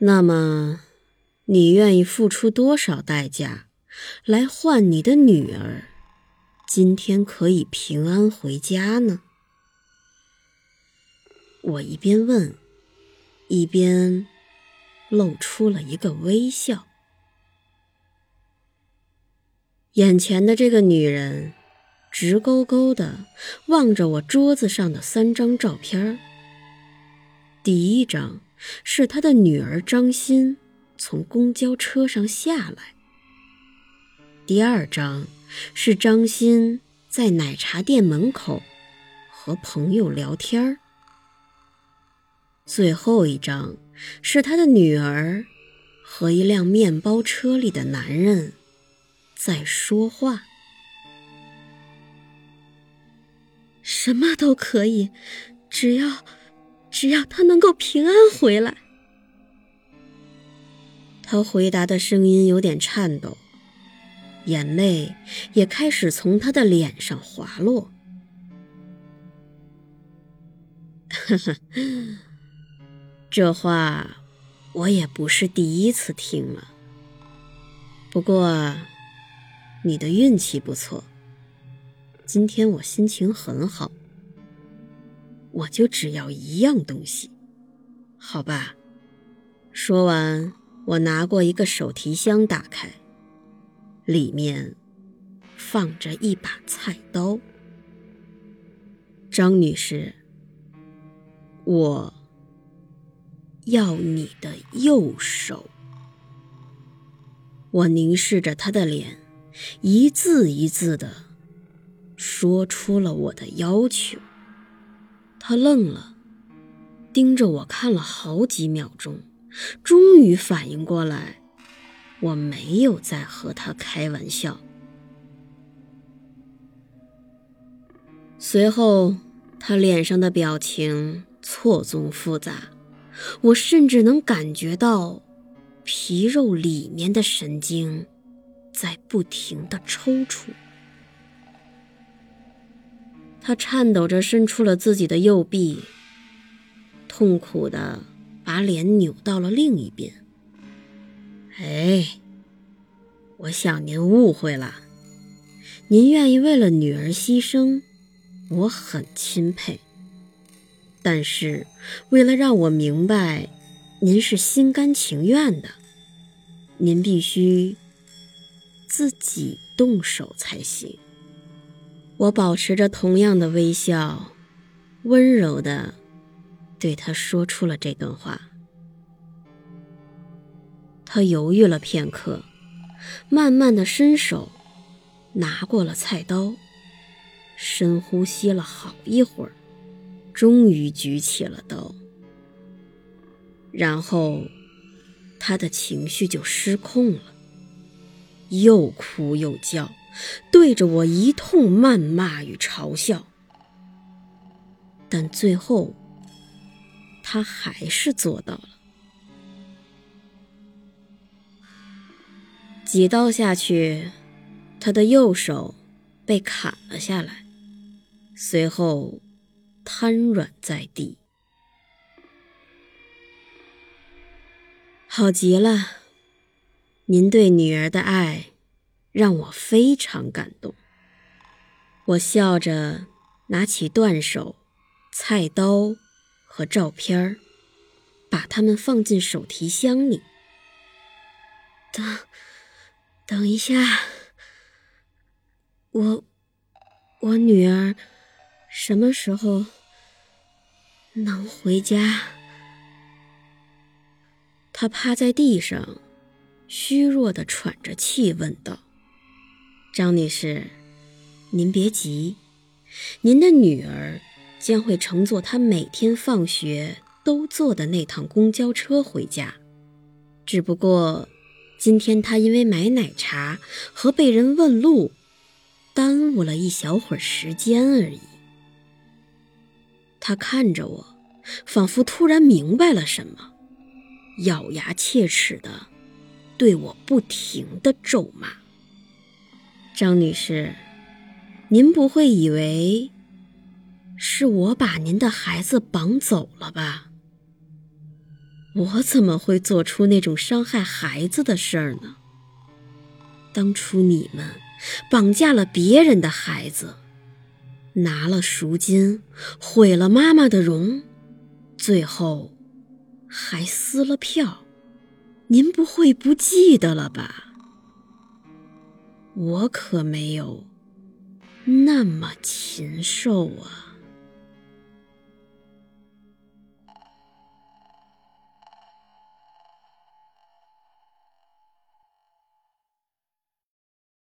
那么，你愿意付出多少代价，来换你的女儿今天可以平安回家呢？我一边问，一边露出了一个微笑。眼前的这个女人，直勾勾的望着我桌子上的三张照片第一张。是他的女儿张欣从公交车上下来。第二张是张欣在奶茶店门口和朋友聊天儿。最后一张是他的女儿和一辆面包车里的男人在说话。什么都可以，只要。只要他能够平安回来，他回答的声音有点颤抖，眼泪也开始从他的脸上滑落。呵呵，这话我也不是第一次听了。不过，你的运气不错，今天我心情很好。我就只要一样东西，好吧。说完，我拿过一个手提箱，打开，里面放着一把菜刀。张女士，我要你的右手。我凝视着她的脸，一字一字的说出了我的要求。他愣了，盯着我看了好几秒钟，终于反应过来，我没有在和他开玩笑。随后，他脸上的表情错综复杂，我甚至能感觉到皮肉里面的神经在不停的抽搐。他颤抖着伸出了自己的右臂，痛苦的把脸扭到了另一边。哎，我想您误会了。您愿意为了女儿牺牲，我很钦佩。但是，为了让我明白您是心甘情愿的，您必须自己动手才行。我保持着同样的微笑，温柔的对他说出了这段话。他犹豫了片刻，慢慢的伸手拿过了菜刀，深呼吸了好一会儿，终于举起了刀。然后，他的情绪就失控了，又哭又叫。对着我一通谩骂与嘲笑，但最后，他还是做到了。几刀下去，他的右手被砍了下来，随后瘫软在地。好极了，您对女儿的爱。让我非常感动。我笑着拿起断手、菜刀和照片把它们放进手提箱里。等，等一下，我，我女儿什么时候能回家？她趴在地上，虚弱的喘着气，问道。张女士，您别急，您的女儿将会乘坐她每天放学都坐的那趟公交车回家，只不过今天她因为买奶茶和被人问路，耽误了一小会儿时间而已。他看着我，仿佛突然明白了什么，咬牙切齿的对我不停的咒骂：“张女士，您不会以为是我把您的孩子绑走了吧？我怎么会做出那种伤害孩子的事儿呢？当初你们绑架了别人的孩子。”拿了赎金，毁了妈妈的容，最后还撕了票，您不会不记得了吧？我可没有那么禽兽啊！